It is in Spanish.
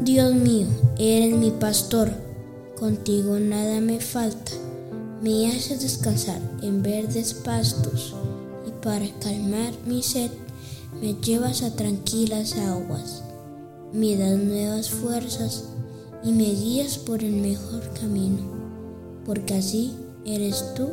Dios mío, eres mi pastor, contigo nada me falta. Me haces descansar en verdes pastos y para calmar mi sed me llevas a tranquilas aguas. Me das nuevas fuerzas y me guías por el mejor camino, porque así eres tú